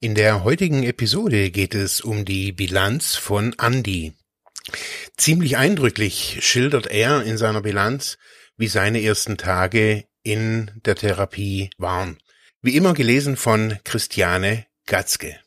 In der heutigen Episode geht es um die Bilanz von Andy. Ziemlich eindrücklich schildert er in seiner Bilanz, wie seine ersten Tage in der Therapie waren. Wie immer gelesen von Christiane Gatzke.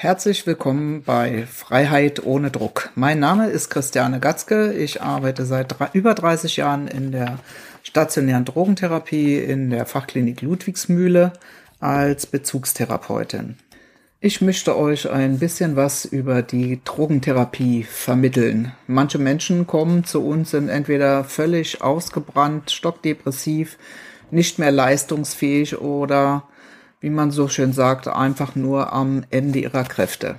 Herzlich willkommen bei Freiheit ohne Druck. Mein Name ist Christiane Gatzke. Ich arbeite seit über 30 Jahren in der stationären Drogentherapie in der Fachklinik Ludwigsmühle als Bezugstherapeutin. Ich möchte euch ein bisschen was über die Drogentherapie vermitteln. Manche Menschen kommen zu uns, sind entweder völlig ausgebrannt, stockdepressiv, nicht mehr leistungsfähig oder wie man so schön sagt, einfach nur am Ende ihrer Kräfte.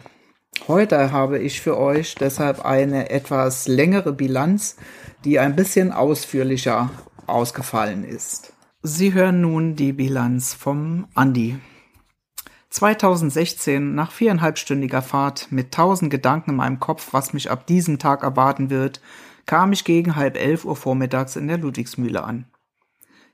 Heute habe ich für euch deshalb eine etwas längere Bilanz, die ein bisschen ausführlicher ausgefallen ist. Sie hören nun die Bilanz vom Andi. 2016, nach viereinhalbstündiger Fahrt mit tausend Gedanken in meinem Kopf, was mich ab diesem Tag erwarten wird, kam ich gegen halb elf Uhr vormittags in der Ludwigsmühle an.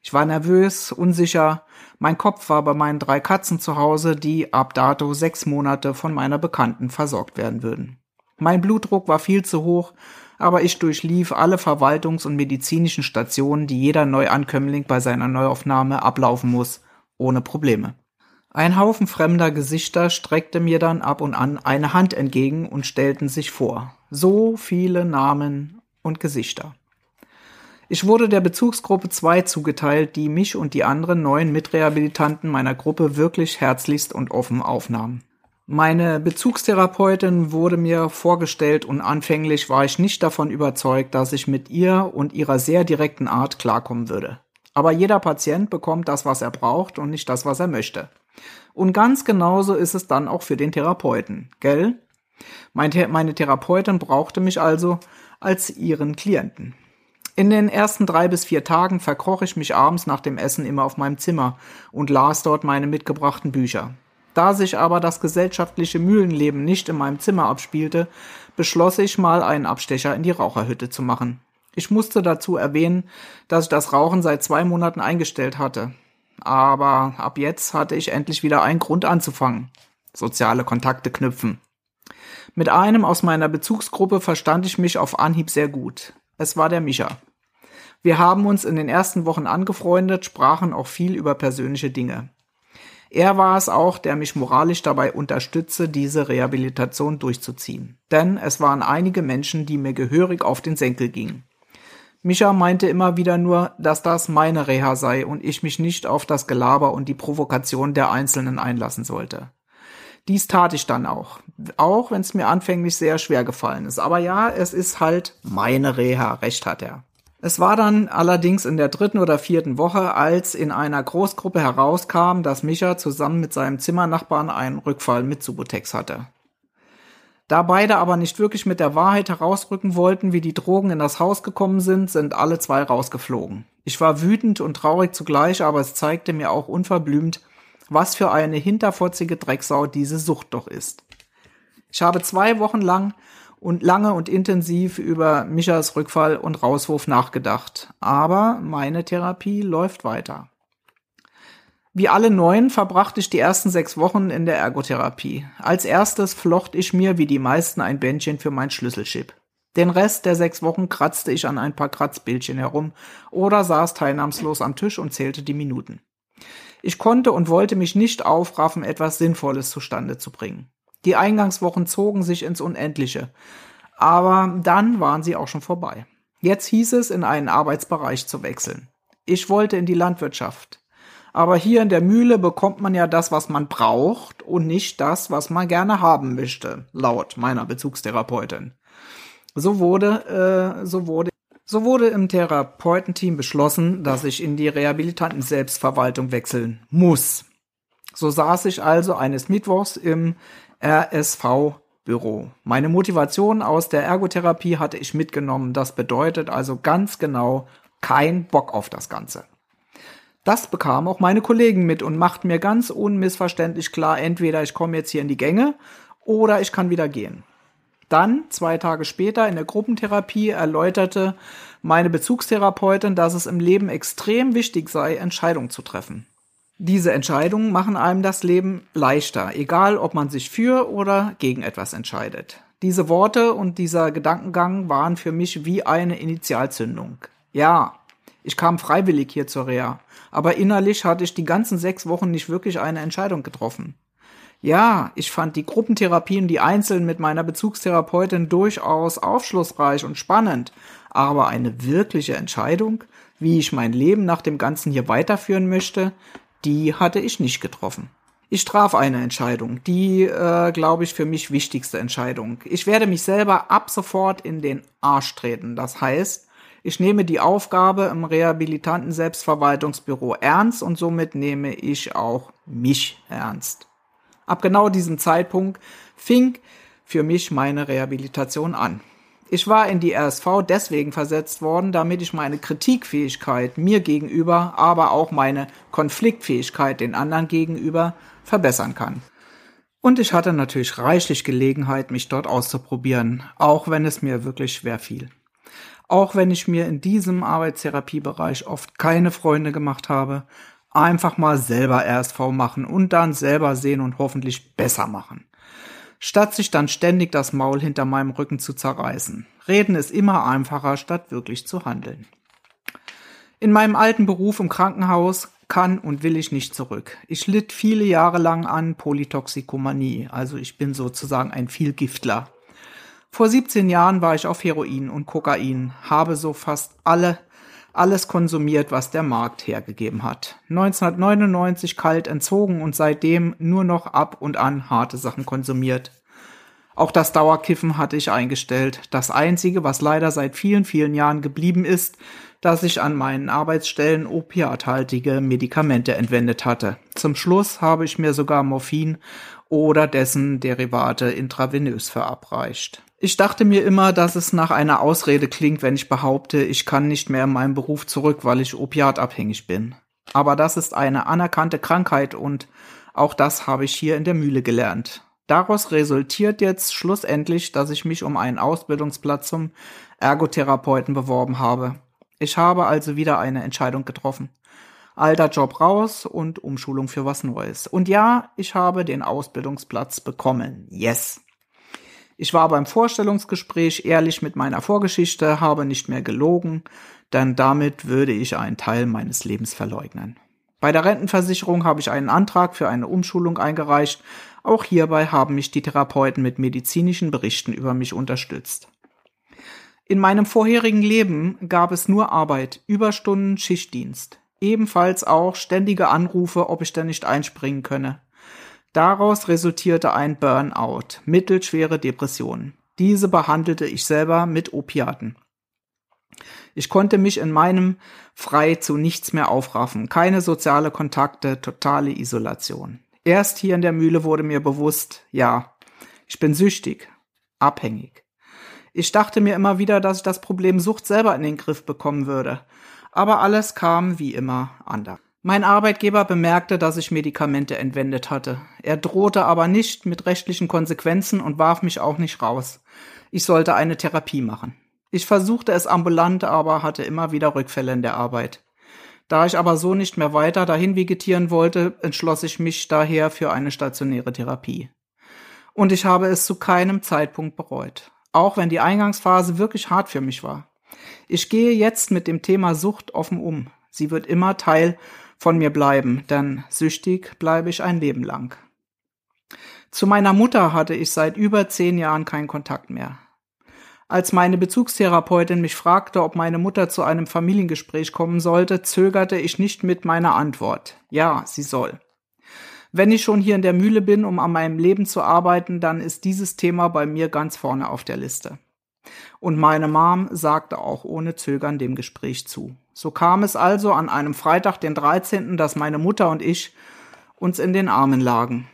Ich war nervös, unsicher. Mein Kopf war bei meinen drei Katzen zu Hause, die ab dato sechs Monate von meiner Bekannten versorgt werden würden. Mein Blutdruck war viel zu hoch, aber ich durchlief alle Verwaltungs- und medizinischen Stationen, die jeder Neuankömmling bei seiner Neuaufnahme ablaufen muss, ohne Probleme. Ein Haufen fremder Gesichter streckte mir dann ab und an eine Hand entgegen und stellten sich vor. So viele Namen und Gesichter. Ich wurde der Bezugsgruppe 2 zugeteilt, die mich und die anderen neuen Mitrehabilitanten meiner Gruppe wirklich herzlichst und offen aufnahmen. Meine Bezugstherapeutin wurde mir vorgestellt und anfänglich war ich nicht davon überzeugt, dass ich mit ihr und ihrer sehr direkten Art klarkommen würde. Aber jeder Patient bekommt das, was er braucht und nicht das, was er möchte. Und ganz genauso ist es dann auch für den Therapeuten, gell? Meine Therapeutin brauchte mich also als ihren Klienten. In den ersten drei bis vier Tagen verkroch ich mich abends nach dem Essen immer auf meinem Zimmer und las dort meine mitgebrachten Bücher. Da sich aber das gesellschaftliche Mühlenleben nicht in meinem Zimmer abspielte, beschloss ich mal einen Abstecher in die Raucherhütte zu machen. Ich musste dazu erwähnen, dass ich das Rauchen seit zwei Monaten eingestellt hatte. Aber ab jetzt hatte ich endlich wieder einen Grund anzufangen. Soziale Kontakte knüpfen. Mit einem aus meiner Bezugsgruppe verstand ich mich auf Anhieb sehr gut. Es war der Micha. Wir haben uns in den ersten Wochen angefreundet, sprachen auch viel über persönliche Dinge. Er war es auch, der mich moralisch dabei unterstützte, diese Rehabilitation durchzuziehen. Denn es waren einige Menschen, die mir gehörig auf den Senkel gingen. Micha meinte immer wieder nur, dass das meine Reha sei und ich mich nicht auf das Gelaber und die Provokation der Einzelnen einlassen sollte. Dies tat ich dann auch. Auch wenn es mir anfänglich sehr schwer gefallen ist. Aber ja, es ist halt meine Reha. Recht hat er. Es war dann allerdings in der dritten oder vierten Woche, als in einer Großgruppe herauskam, dass Micha zusammen mit seinem Zimmernachbarn einen Rückfall mit Subutex hatte. Da beide aber nicht wirklich mit der Wahrheit herausrücken wollten, wie die Drogen in das Haus gekommen sind, sind alle zwei rausgeflogen. Ich war wütend und traurig zugleich, aber es zeigte mir auch unverblümt, was für eine hinterfotzige Drecksau diese Sucht doch ist. Ich habe zwei Wochen lang und lange und intensiv über Michas Rückfall und Rauswurf nachgedacht, aber meine Therapie läuft weiter. Wie alle neuen verbrachte ich die ersten sechs Wochen in der Ergotherapie. Als erstes flocht ich mir wie die meisten ein Bändchen für mein Schlüsselchip. Den Rest der sechs Wochen kratzte ich an ein paar Kratzbildchen herum oder saß teilnahmslos am Tisch und zählte die Minuten. Ich konnte und wollte mich nicht aufraffen, etwas Sinnvolles zustande zu bringen. Die Eingangswochen zogen sich ins Unendliche. Aber dann waren sie auch schon vorbei. Jetzt hieß es, in einen Arbeitsbereich zu wechseln. Ich wollte in die Landwirtschaft. Aber hier in der Mühle bekommt man ja das, was man braucht und nicht das, was man gerne haben möchte, laut meiner Bezugstherapeutin. So wurde, äh, so wurde so wurde im Therapeutenteam beschlossen, dass ich in die Rehabilitanten-Selbstverwaltung wechseln muss. So saß ich also eines Mittwochs im RSV-Büro. Meine Motivation aus der Ergotherapie hatte ich mitgenommen. Das bedeutet also ganz genau kein Bock auf das Ganze. Das bekamen auch meine Kollegen mit und machten mir ganz unmissverständlich klar, entweder ich komme jetzt hier in die Gänge oder ich kann wieder gehen. Dann, zwei Tage später in der Gruppentherapie, erläuterte meine Bezugstherapeutin, dass es im Leben extrem wichtig sei, Entscheidungen zu treffen. Diese Entscheidungen machen einem das Leben leichter, egal ob man sich für oder gegen etwas entscheidet. Diese Worte und dieser Gedankengang waren für mich wie eine Initialzündung. Ja, ich kam freiwillig hier zur Reha, aber innerlich hatte ich die ganzen sechs Wochen nicht wirklich eine Entscheidung getroffen. Ja, ich fand die Gruppentherapien, die einzeln mit meiner Bezugstherapeutin durchaus aufschlussreich und spannend, aber eine wirkliche Entscheidung, wie ich mein Leben nach dem Ganzen hier weiterführen möchte, die hatte ich nicht getroffen. Ich traf eine Entscheidung, die, äh, glaube ich, für mich wichtigste Entscheidung. Ich werde mich selber ab sofort in den Arsch treten. Das heißt, ich nehme die Aufgabe im rehabilitanten Selbstverwaltungsbüro ernst und somit nehme ich auch mich ernst. Ab genau diesem Zeitpunkt fing für mich meine Rehabilitation an. Ich war in die RSV deswegen versetzt worden, damit ich meine Kritikfähigkeit mir gegenüber, aber auch meine Konfliktfähigkeit den anderen gegenüber verbessern kann. Und ich hatte natürlich reichlich Gelegenheit, mich dort auszuprobieren, auch wenn es mir wirklich schwer fiel. Auch wenn ich mir in diesem Arbeitstherapiebereich oft keine Freunde gemacht habe, einfach mal selber RSV machen und dann selber sehen und hoffentlich besser machen statt sich dann ständig das Maul hinter meinem Rücken zu zerreißen. Reden ist immer einfacher, statt wirklich zu handeln. In meinem alten Beruf im Krankenhaus kann und will ich nicht zurück. Ich litt viele Jahre lang an Polytoxikomanie, also ich bin sozusagen ein Vielgiftler. Vor 17 Jahren war ich auf Heroin und Kokain, habe so fast alle alles konsumiert, was der Markt hergegeben hat. 1999 kalt entzogen und seitdem nur noch ab und an harte Sachen konsumiert. Auch das Dauerkiffen hatte ich eingestellt. Das einzige, was leider seit vielen, vielen Jahren geblieben ist, dass ich an meinen Arbeitsstellen opiathaltige Medikamente entwendet hatte. Zum Schluss habe ich mir sogar Morphin oder dessen Derivate intravenös verabreicht. Ich dachte mir immer, dass es nach einer Ausrede klingt, wenn ich behaupte, ich kann nicht mehr in meinen Beruf zurück, weil ich opiatabhängig bin. Aber das ist eine anerkannte Krankheit und auch das habe ich hier in der Mühle gelernt. Daraus resultiert jetzt schlussendlich, dass ich mich um einen Ausbildungsplatz zum Ergotherapeuten beworben habe. Ich habe also wieder eine Entscheidung getroffen. Alter Job raus und Umschulung für was Neues. Und ja, ich habe den Ausbildungsplatz bekommen. Yes. Ich war beim Vorstellungsgespräch ehrlich mit meiner Vorgeschichte, habe nicht mehr gelogen, denn damit würde ich einen Teil meines Lebens verleugnen. Bei der Rentenversicherung habe ich einen Antrag für eine Umschulung eingereicht. Auch hierbei haben mich die Therapeuten mit medizinischen Berichten über mich unterstützt. In meinem vorherigen Leben gab es nur Arbeit, Überstunden, Schichtdienst. Ebenfalls auch ständige Anrufe, ob ich denn nicht einspringen könne. Daraus resultierte ein Burnout, mittelschwere Depressionen. Diese behandelte ich selber mit Opiaten. Ich konnte mich in meinem frei zu nichts mehr aufraffen, keine soziale Kontakte, totale Isolation. Erst hier in der Mühle wurde mir bewusst, ja, ich bin süchtig, abhängig. Ich dachte mir immer wieder, dass ich das Problem Sucht selber in den Griff bekommen würde. Aber alles kam wie immer anders. Mein Arbeitgeber bemerkte, dass ich Medikamente entwendet hatte. Er drohte aber nicht mit rechtlichen Konsequenzen und warf mich auch nicht raus. Ich sollte eine Therapie machen. Ich versuchte es ambulant, aber hatte immer wieder Rückfälle in der Arbeit. Da ich aber so nicht mehr weiter dahin vegetieren wollte, entschloss ich mich daher für eine stationäre Therapie. Und ich habe es zu keinem Zeitpunkt bereut. Auch wenn die Eingangsphase wirklich hart für mich war. Ich gehe jetzt mit dem Thema Sucht offen um. Sie wird immer Teil von mir bleiben, denn süchtig bleibe ich ein Leben lang. Zu meiner Mutter hatte ich seit über zehn Jahren keinen Kontakt mehr. Als meine Bezugstherapeutin mich fragte, ob meine Mutter zu einem Familiengespräch kommen sollte, zögerte ich nicht mit meiner Antwort. Ja, sie soll. Wenn ich schon hier in der Mühle bin, um an meinem Leben zu arbeiten, dann ist dieses Thema bei mir ganz vorne auf der Liste. Und meine Mom sagte auch ohne Zögern dem Gespräch zu. So kam es also an einem Freitag, den 13., dass meine Mutter und ich uns in den Armen lagen.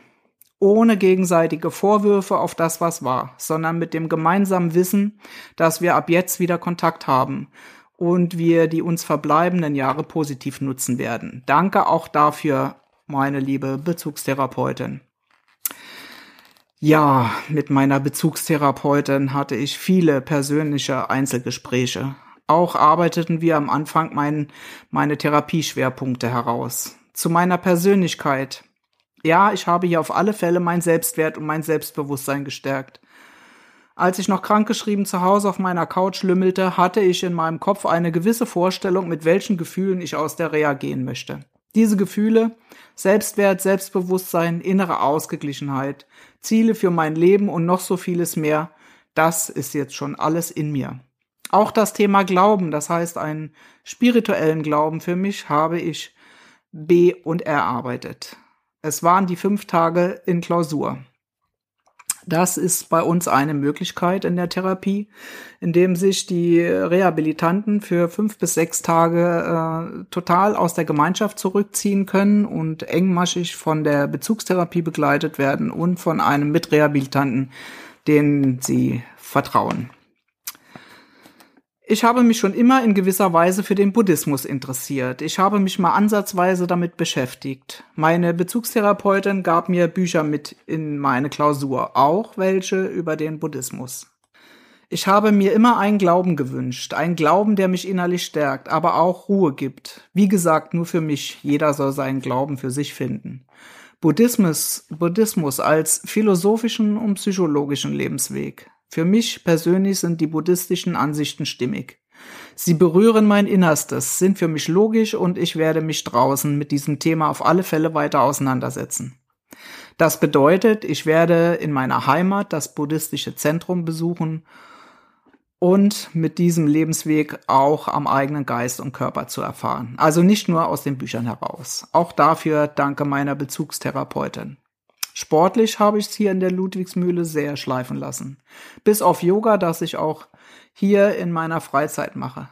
Ohne gegenseitige Vorwürfe auf das, was war, sondern mit dem gemeinsamen Wissen, dass wir ab jetzt wieder Kontakt haben und wir die uns verbleibenden Jahre positiv nutzen werden. Danke auch dafür, meine liebe Bezugstherapeutin. Ja, mit meiner Bezugstherapeutin hatte ich viele persönliche Einzelgespräche. Auch arbeiteten wir am Anfang mein, meine Therapieschwerpunkte heraus. Zu meiner Persönlichkeit. Ja, ich habe hier auf alle Fälle mein Selbstwert und mein Selbstbewusstsein gestärkt. Als ich noch krankgeschrieben zu Hause auf meiner Couch lümmelte, hatte ich in meinem Kopf eine gewisse Vorstellung, mit welchen Gefühlen ich aus der Reha gehen möchte. Diese Gefühle, Selbstwert, Selbstbewusstsein, innere Ausgeglichenheit, Ziele für mein Leben und noch so vieles mehr, das ist jetzt schon alles in mir. Auch das Thema Glauben, das heißt einen spirituellen Glauben für mich, habe ich B und erarbeitet. Es waren die fünf Tage in Klausur. Das ist bei uns eine Möglichkeit in der Therapie, indem sich die Rehabilitanten für fünf bis sechs Tage äh, total aus der Gemeinschaft zurückziehen können und engmaschig von der Bezugstherapie begleitet werden und von einem Mitrehabilitanten, den sie vertrauen. Ich habe mich schon immer in gewisser Weise für den Buddhismus interessiert. Ich habe mich mal ansatzweise damit beschäftigt. Meine Bezugstherapeutin gab mir Bücher mit in meine Klausur, auch welche über den Buddhismus. Ich habe mir immer einen Glauben gewünscht, einen Glauben, der mich innerlich stärkt, aber auch Ruhe gibt. Wie gesagt, nur für mich. Jeder soll seinen Glauben für sich finden. Buddhismus, Buddhismus als philosophischen und psychologischen Lebensweg. Für mich persönlich sind die buddhistischen Ansichten stimmig. Sie berühren mein Innerstes, sind für mich logisch und ich werde mich draußen mit diesem Thema auf alle Fälle weiter auseinandersetzen. Das bedeutet, ich werde in meiner Heimat das buddhistische Zentrum besuchen und mit diesem Lebensweg auch am eigenen Geist und Körper zu erfahren. Also nicht nur aus den Büchern heraus. Auch dafür danke meiner Bezugstherapeutin. Sportlich habe ich es hier in der Ludwigsmühle sehr schleifen lassen. Bis auf Yoga, das ich auch hier in meiner Freizeit mache.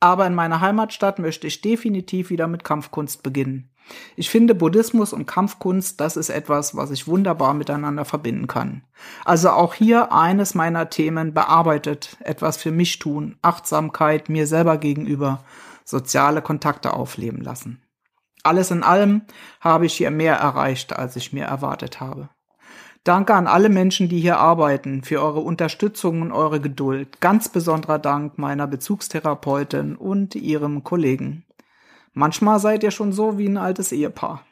Aber in meiner Heimatstadt möchte ich definitiv wieder mit Kampfkunst beginnen. Ich finde Buddhismus und Kampfkunst, das ist etwas, was ich wunderbar miteinander verbinden kann. Also auch hier eines meiner Themen bearbeitet, etwas für mich tun, Achtsamkeit mir selber gegenüber, soziale Kontakte aufleben lassen. Alles in allem habe ich hier mehr erreicht, als ich mir erwartet habe. Danke an alle Menschen, die hier arbeiten, für eure Unterstützung und eure Geduld. Ganz besonderer Dank meiner Bezugstherapeutin und ihrem Kollegen. Manchmal seid ihr schon so wie ein altes Ehepaar.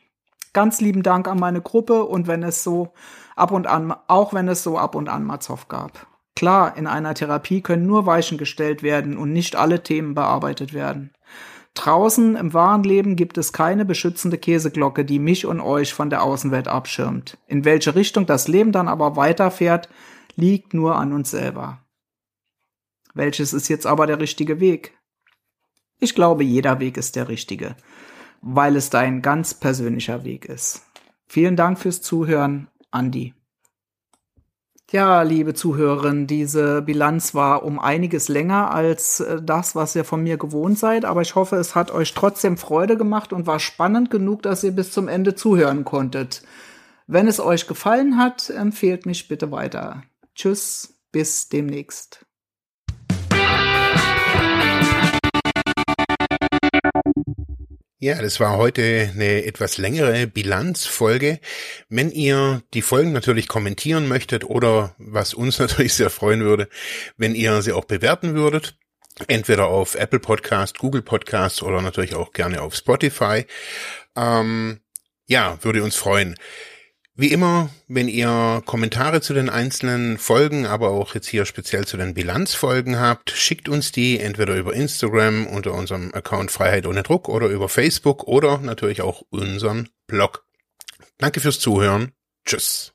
Ganz lieben Dank an meine Gruppe und wenn es so ab und an, auch wenn es so ab und an mal Zoff gab. Klar, in einer Therapie können nur Weichen gestellt werden und nicht alle Themen bearbeitet werden. Draußen im wahren Leben gibt es keine beschützende Käseglocke, die mich und euch von der Außenwelt abschirmt. In welche Richtung das Leben dann aber weiterfährt, liegt nur an uns selber. Welches ist jetzt aber der richtige Weg? Ich glaube, jeder Weg ist der richtige, weil es dein ganz persönlicher Weg ist. Vielen Dank fürs Zuhören, Andi. Ja, liebe Zuhörerinnen, diese Bilanz war um einiges länger als äh, das, was ihr von mir gewohnt seid, aber ich hoffe, es hat euch trotzdem Freude gemacht und war spannend genug, dass ihr bis zum Ende zuhören konntet. Wenn es euch gefallen hat, empfehlt mich bitte weiter. Tschüss, bis demnächst. Ja, das war heute eine etwas längere Bilanzfolge. Wenn ihr die Folgen natürlich kommentieren möchtet oder was uns natürlich sehr freuen würde, wenn ihr sie auch bewerten würdet, entweder auf Apple Podcast, Google Podcast oder natürlich auch gerne auf Spotify. Ähm, ja, würde uns freuen. Wie immer, wenn ihr Kommentare zu den einzelnen Folgen, aber auch jetzt hier speziell zu den Bilanzfolgen habt, schickt uns die entweder über Instagram unter unserem Account Freiheit ohne Druck oder über Facebook oder natürlich auch unseren Blog. Danke fürs Zuhören. Tschüss.